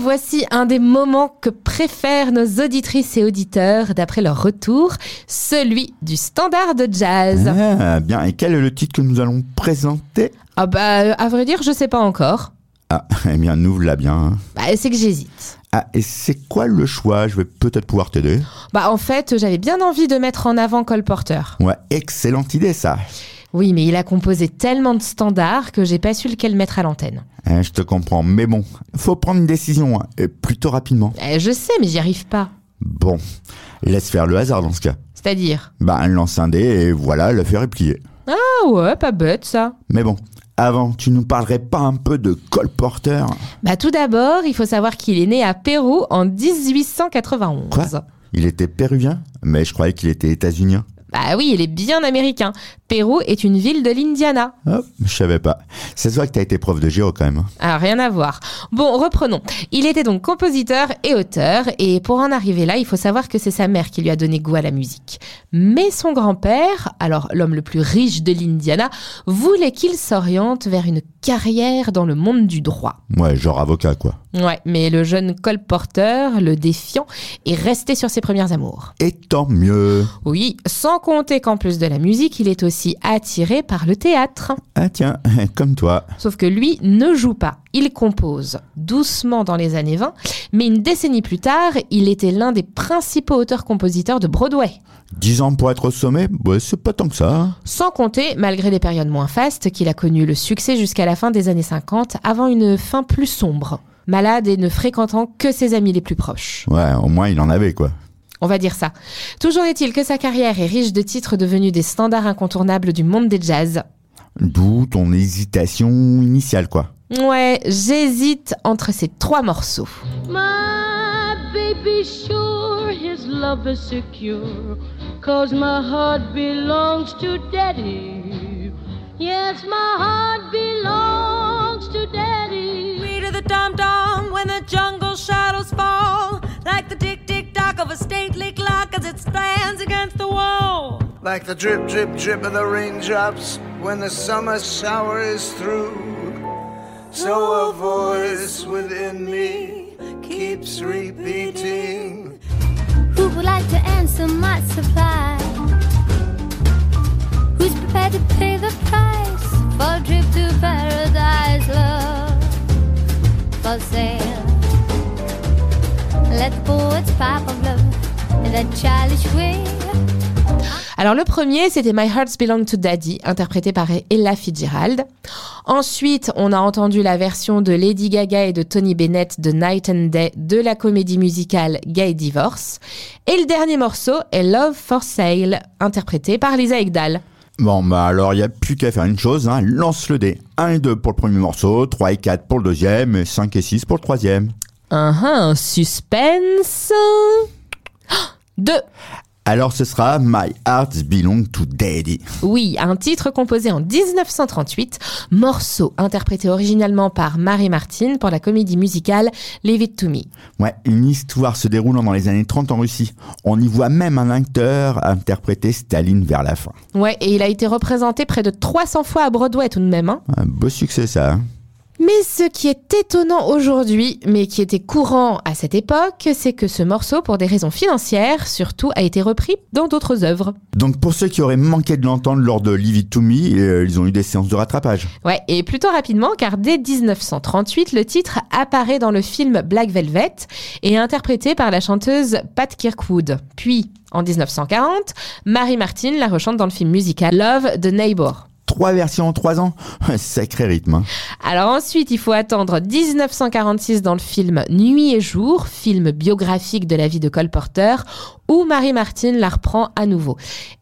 voici un des moments que préfèrent nos auditrices et auditeurs d'après leur retour, celui du standard de jazz. Ah, bien, et quel est le titre que nous allons présenter? Ah bah, à vrai dire, je sais pas encore. Ah, eh bien, nous là bien. hein. Bah, c'est que j'hésite. Ah, et c'est quoi le choix? Je vais peut-être pouvoir t'aider. Bah, en fait, j'avais bien envie de mettre en avant Cole Porter. Ouais, excellente idée ça. Oui, mais il a composé tellement de standards que j'ai pas su lequel mettre à l'antenne. Hein, je te comprends, mais bon, faut prendre une décision, hein, et plutôt rapidement. Eh, je sais, mais j'y arrive pas. Bon, laisse faire le hasard dans ce cas. C'est-à-dire? Bah, lance un dé et voilà, l'affaire est pliée. Ah ouais, pas bête ça. Mais bon, avant, tu nous parlerais pas un peu de Cole Porter? Bah tout d'abord, il faut savoir qu'il est né à Pérou en 1891. Quoi? Il était péruvien? Mais je croyais qu'il était états-unien. Bah oui, il est bien américain. Pérou est une ville de l'Indiana. Hop, je savais pas. Ça se voit que t'as été prof de géo quand même. hein. Ah, rien à voir. Bon, reprenons. Il était donc compositeur et auteur, et pour en arriver là, il faut savoir que c'est sa mère qui lui a donné goût à la musique. Mais son grand-père, alors l'homme le plus riche de l'Indiana, voulait qu'il s'oriente vers une carrière dans le monde du droit. Ouais, genre avocat quoi. Ouais, mais le jeune colporteur, le défiant, est resté sur ses premières amours. Et tant mieux. Oui, sans compter qu'en plus de la musique, il est aussi attiré par le théâtre. Ah tiens, comme toi. Sauf que lui ne joue pas, il compose doucement dans les années 20, mais une décennie plus tard, il était l'un des principaux auteurs-compositeurs de Broadway. 10 ans pour être au sommet, c'est pas tant que ça. hein. Sans compter, malgré des périodes moins fastes, qu'il a connu le succès jusqu'à la fin des années 50, avant une fin plus sombre. Malade et ne fréquentant que ses amis les plus proches. Ouais, au moins il en avait quoi. On va dire ça. Toujours est-il que sa carrière est riche de titres devenus des standards incontournables du monde des jazz. D'où ton hésitation initiale quoi. Ouais, j'hésite entre ces trois morceaux. My baby sure his love is secure. Cause my heart belongs to daddy. Yes, my heart belongs to daddy. Me to the dum dum when the jungle shadows fall. Like the tick tick tock of a stately clock as it stands against the wall. Like the drip, drip, drip of the raindrops when the summer shower is through. So a voice within me keeps repeating. Who would like to answer my supply? Who's prepared to pay the price for a trip to paradise, love? For sale. Let the poets pipe of love in that childish way. Alors le premier, c'était My Hearts Belong to Daddy, interprété par Ella Fitzgerald. Ensuite, on a entendu la version de Lady Gaga et de Tony Bennett de Night and Day de la comédie musicale Gay Divorce. Et le dernier morceau est Love for Sale, interprété par Lisa Egdal. Bon bah alors il y a plus qu'à faire une chose, hein. lance le dé. 1 et 2 pour le premier morceau, 3 et 4 pour le deuxième, et 5 et 6 pour le troisième. Un un suspense. Deux. Alors ce sera My Heart Belong to Daddy. Oui, un titre composé en 1938, morceau interprété originalement par Mary Martin pour la comédie musicale Leave It To Me. Ouais, une histoire se déroulant dans les années 30 en Russie. On y voit même un acteur interpréter Staline vers la fin. Ouais, et il a été représenté près de 300 fois à Broadway tout de même. hein. Un beau succès ça. hein. Mais ce qui est étonnant aujourd'hui, mais qui était courant à cette époque, c'est que ce morceau, pour des raisons financières, surtout, a été repris dans d'autres œuvres. Donc pour ceux qui auraient manqué de l'entendre lors de Leave It To Me, euh, ils ont eu des séances de rattrapage. Ouais, et plutôt rapidement, car dès 1938, le titre apparaît dans le film Black Velvet et est interprété par la chanteuse Pat Kirkwood. Puis, en 1940, Mary Martin la rechante dans le film musical Love the Neighbor. Trois versions en trois ans Sacré rythme. hein. Alors ensuite, il faut attendre 1946 dans le film Nuit et jour, film biographique de la vie de Cole Porter, où Mary Martin la reprend à nouveau.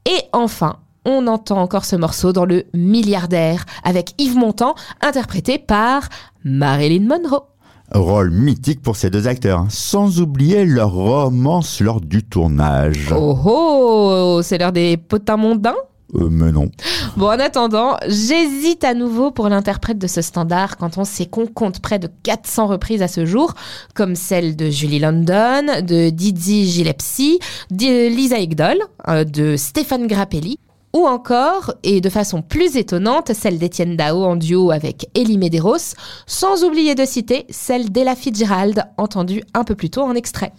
Et enfin, on entend encore ce morceau dans le Milliardaire, avec Yves Montand, interprété par Marilyn Monroe. Rôle mythique pour ces deux acteurs, hein. sans oublier leur romance lors du tournage. Oh oh, c'est l'heure des potins mondains Euh, mais non. Bon, en attendant, j'hésite à nouveau pour l'interprète de ce standard quand on sait qu'on compte près de 400 reprises à ce jour, comme celle de Julie London, de Didi Gillespie, de Lisa Egdol, euh, de Stéphane Grappelli, ou encore, et de façon plus étonnante, celle d'Étienne Dao en duo avec Elie Medeiros, sans oublier de citer celle d'Ella Fitzgerald, entendue un peu plus tôt en extrait.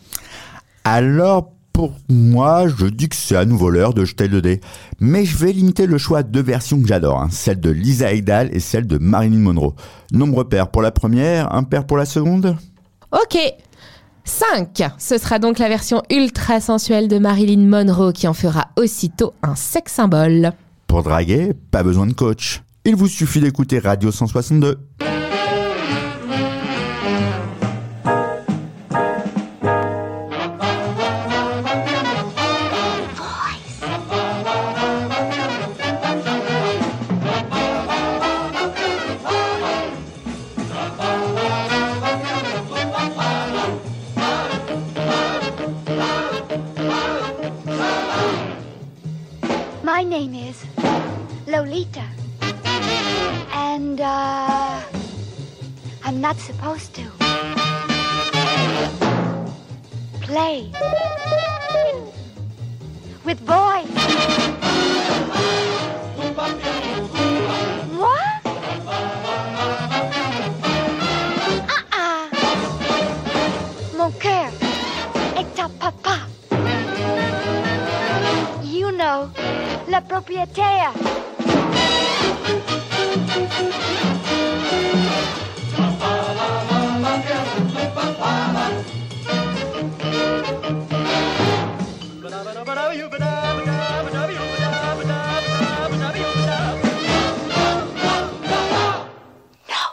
Alors, pour moi, je dis que c'est à nouveau l'heure de jeter le dé. Mais je vais limiter le choix à deux versions que j'adore, hein, celle de Lisa Egdal et celle de Marilyn Monroe. Nombre pair pour la première, un pair pour la seconde Ok 5. Ce sera donc la version ultra sensuelle de Marilyn Monroe qui en fera aussitôt un sex symbole. Pour draguer, pas besoin de coach. Il vous suffit d'écouter Radio 162. Lolita. And, uh, I'm not supposed to. Play. With boys. la. No.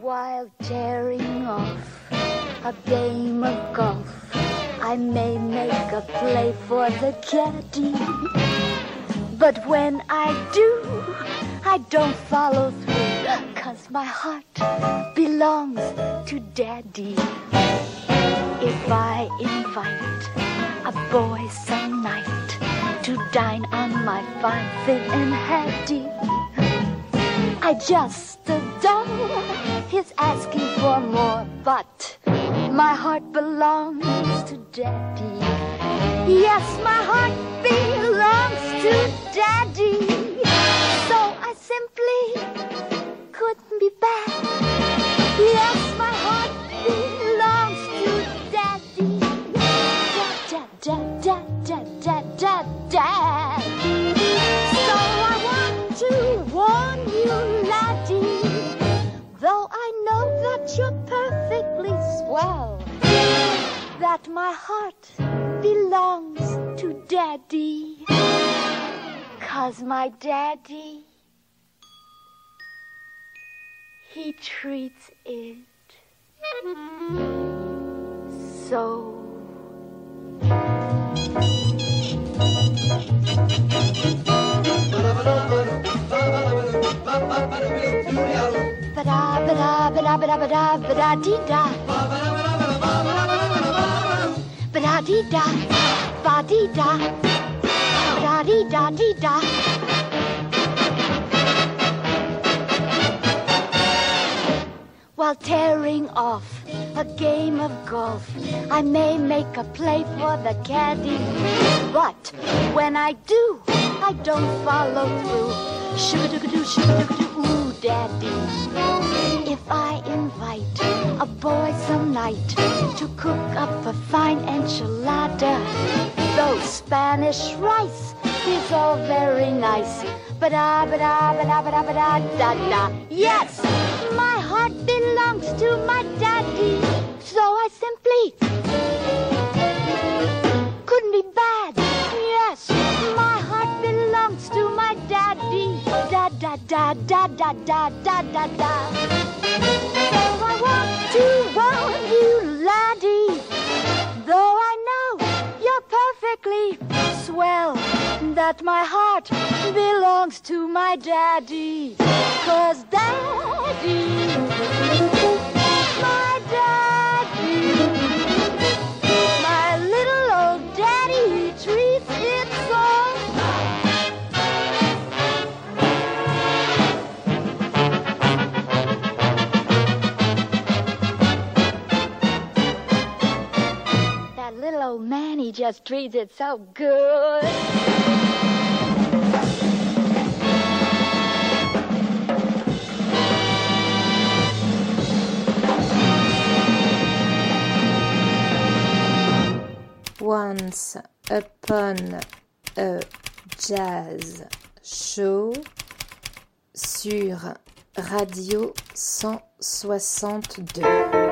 While tearing off a game of I may make a play for the caddy. But when I do, I don't follow through, cause my heart belongs to daddy. If I invite a boy some night to dine on my fine thin and hattie, I just adore his asking for more, but my heart belongs to daddy. Yes, my heart belongs to daddy. So I simply couldn't be bad. Yes, my heart belongs to daddy. Dad, dad, dad, you're perfectly swell, that my heart belongs to daddy. Cause my daddy, he treats it so. ba da ba da ba da ba da da da ba da da da ba da da da While tearing off a game of golf, I may make a play for the caddy. But when I do, I don't follow through. Shoo-a-doo-a-doo, shoo-a-doo-a-doo daddy. If I invite a boy some night to cook up a fine enchilada, though Spanish rice is all very nice. Ba-da, ba-da, ba-da, ba-da, ba-da, da, da. Yes, my heart belongs to my daddy. So I simply da da da da da da da. Though I want to warn you, laddie, though I know you're perfectly swell, that my heart belongs to my daddy. Cause daddy, my daddy, my little old daddy, he treats it old man, he just treats it so good. Once upon a jazz show sur Radio 162.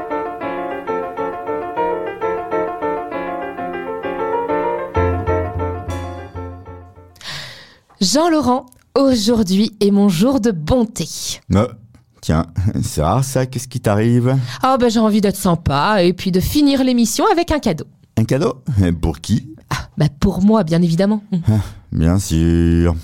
Jean-Laurent, aujourd'hui est mon jour de bonté. Euh, tiens, c'est rare ça, qu'est-ce qui t'arrive? Ah bah j'ai envie d'être sympa et puis de finir l'émission avec un cadeau. Un cadeau? Pour qui? Bah pour moi bien évidemment. Bien sûr.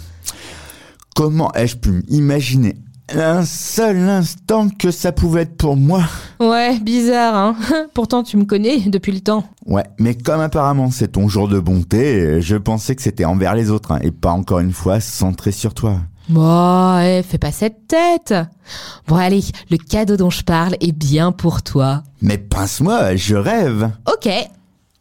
Comment ai-je pu imaginer un seul instant que ça pouvait être pour moi Ouais, bizarre hein. Pourtant tu me connais depuis le temps. Ouais, mais comme apparemment c'est ton jour de bonté, je pensais que c'était envers les autres hein, et pas encore une fois centré sur toi. Bon, eh, fais pas cette tête. Bon, allez, le cadeau dont je parle est bien pour toi. Mais pince-moi, je rêve. Ok.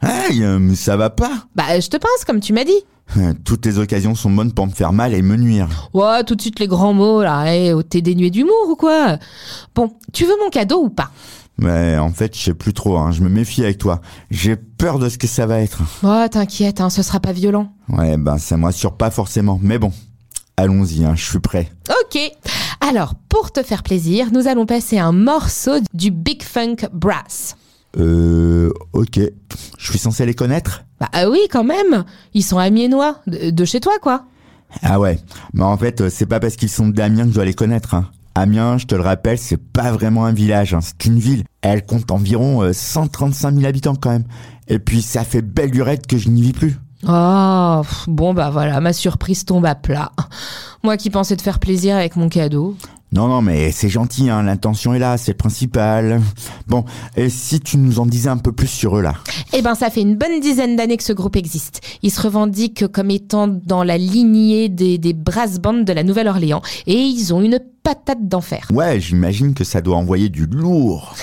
Hey, euh, mais ça va pas. Bah, je te pince comme tu m'as dit. Euh, Toutes les occasions sont bonnes pour me faire mal et me nuire. Ouais, tout de suite les grands mots, là. Eh, oh, t'es dénué d'humour ou quoi? Bon, tu veux mon cadeau ou pas? Mais en fait, je sais plus trop, hein. je me méfie avec toi. J'ai peur de ce que ça va être. Oh, t'inquiète, hein, ce sera pas violent. Ouais, ben ça me rassure pas forcément. Mais bon, allons-y, hein, je suis prêt. Ok. Alors, pour te faire plaisir, nous allons passer un morceau du Big Funk Brass. Euh, ok. Je suis censé les connaître? Bah ah oui, quand même. Ils sont amiénois, de, de chez toi, quoi. Ah ouais. Mais en fait, euh, c'est pas parce qu'ils sont d'Amiens que je dois les connaître. Hein. Amiens, je te le rappelle, c'est pas vraiment un village, hein, c'est une ville. Elle compte environ euh, 135 000 habitants quand même. Et puis ça fait belle lurette que je n'y vis plus. Oh, bon bah voilà, ma surprise tombe à plat. Moi qui pensais te faire plaisir avec mon cadeau. Non, non, mais c'est gentil, hein, l'intention est là, c'est le principal. Bon, et si tu nous en disais un peu plus sur eux là? Eh ben, ça fait une bonne dizaine d'années que ce groupe existe. Il se revendique comme étant dans la lignée des, des brass bands de la Nouvelle-Orléans. Et ils ont une patate d'enfer. Ouais, j'imagine que ça doit envoyer du lourd.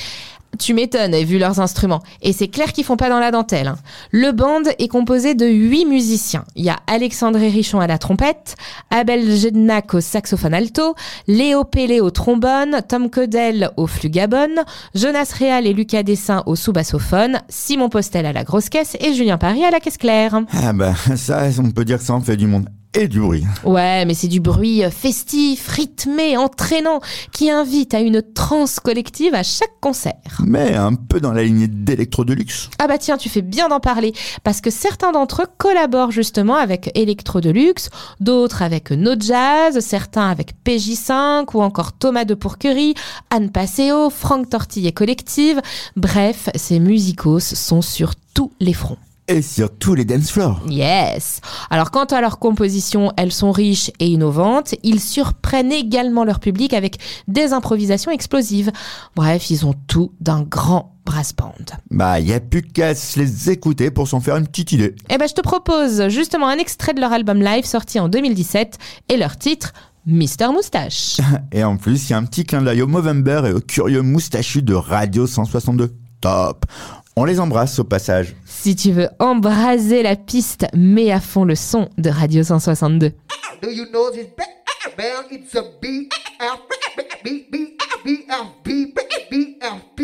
Tu m'étonnes, vu leurs instruments. Et c'est clair qu'ils font pas dans la dentelle. hein. Le band est composé de huit musiciens. Il y a Alexandre Richoun à la trompette, Abel Jednak au saxophone alto, Léo Pellé au trombone, Tom Codel au flugabone, Jonas Réal et Lucas Dessin au sous-bassophone, Simon Postel à la grosse caisse et Julien Paris à la caisse claire. Ah bah ça, on peut dire que ça en fait du monde. Et du bruit. Ouais, mais c'est du bruit euh, festif, rythmé, entraînant, qui invite à une transe collective à chaque concert. Mais un peu dans la lignée d'Electro Deluxe. Ah bah tiens, tu fais bien d'en parler, parce que certains d'entre eux collaborent justement avec Electro Deluxe, d'autres avec No Jazz, certains avec PJ5 ou encore Thomas de Pourquerie, Anne Passeo, Franck Tortillé Collective. Bref, ces musicos sont sur tous les fronts. Et sur tous les dance floors. Yes. Alors quant à leurs compositions, elles sont riches et innovantes. Ils surprennent également leur public avec des improvisations explosives. Bref, ils ont tout d'un grand brass band. Bah, y a plus qu'à se les écouter pour s'en faire une petite idée. Eh ben, je te propose justement un extrait de leur album live sorti en 2017 et leur titre Mister Moustache. Et en plus, il y a un petit clin d'œil au Movember et au curieux moustachu de Radio 162. Top. On les embrasse au passage. Si tu veux embraser la piste, mets à fond le son de Radio 162. Do you know this ba- band? It's a B F B B B F B B F B.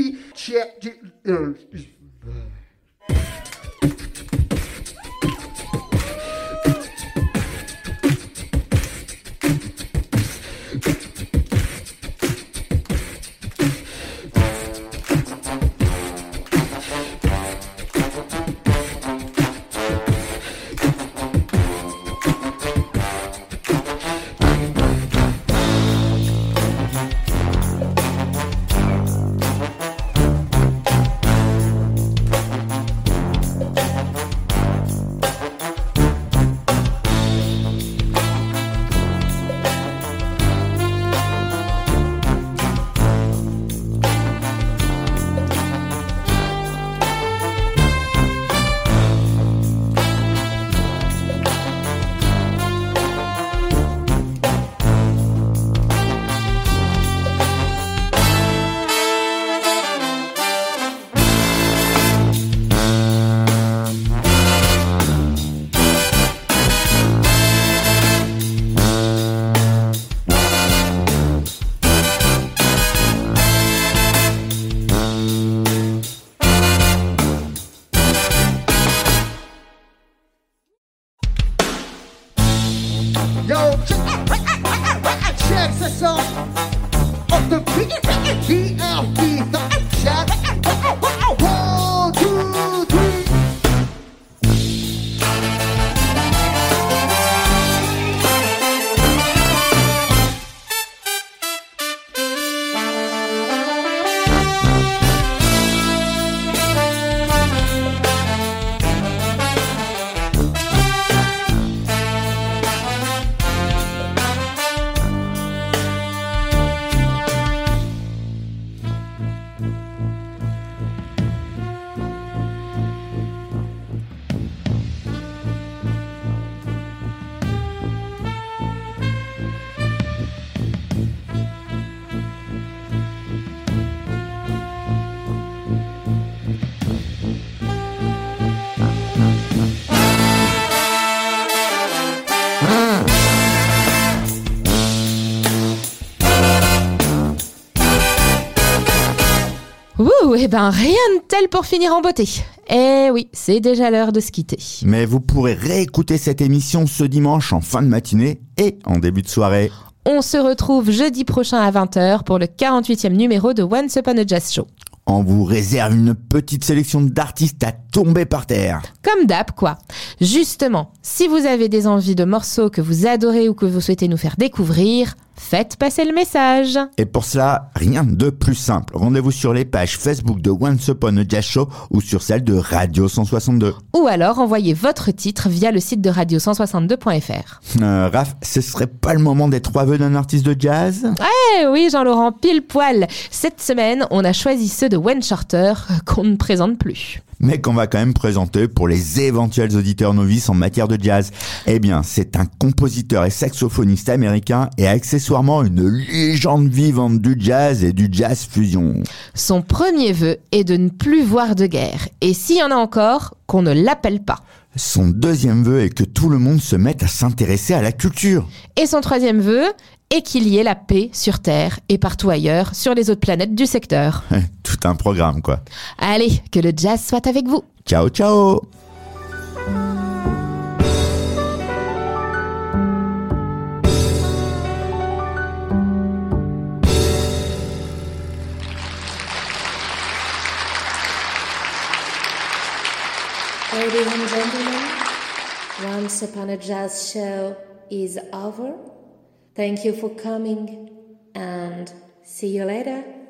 eh ben rien de tel pour finir en beauté. Eh oui, c'est déjà l'heure de se quitter. Mais vous pourrez réécouter cette émission ce dimanche en fin de matinée et en début de soirée. On se retrouve jeudi prochain à 20h pour le 48e numéro de Once Upon a Jazz Show. On vous réserve une petite sélection d'artistes à tomber par terre. Comme d'hab, quoi. Justement, si vous avez des envies de morceaux que vous adorez ou que vous souhaitez nous faire découvrir, faites passer le message. Et pour cela, rien de plus simple. Rendez-vous sur les pages Facebook de Once Upon a Jazz Show ou sur celle de Radio 162. Ou alors envoyez votre titre via le site de radio162.fr. Euh, Raph, ce serait pas le moment des trois vœux d'un artiste de jazz? Eh oui, Jean-Laurent, pile poil. Cette semaine, on a choisi ceux de Wayne Shorter euh, qu'on ne présente plus. Mais qu'on va quand même présenter pour les éventuels auditeurs novices en matière de jazz. Eh bien, c'est un compositeur et saxophoniste américain et accessoirement une légende vivante du jazz et du jazz fusion. Son premier vœu est de ne plus voir de guerre. Et s'il y en a encore, qu'on ne l'appelle pas. Son deuxième vœu est que tout le monde se mette à s'intéresser à la culture. Et son troisième vœu est qu'il y ait la paix sur Terre et partout ailleurs sur les autres planètes du secteur. Tout un programme, quoi. Allez, que le jazz soit avec vous. Ciao, ciao Ladies and gentlemen, Once Upon a Jazz show is over. Thank you for coming and see you later.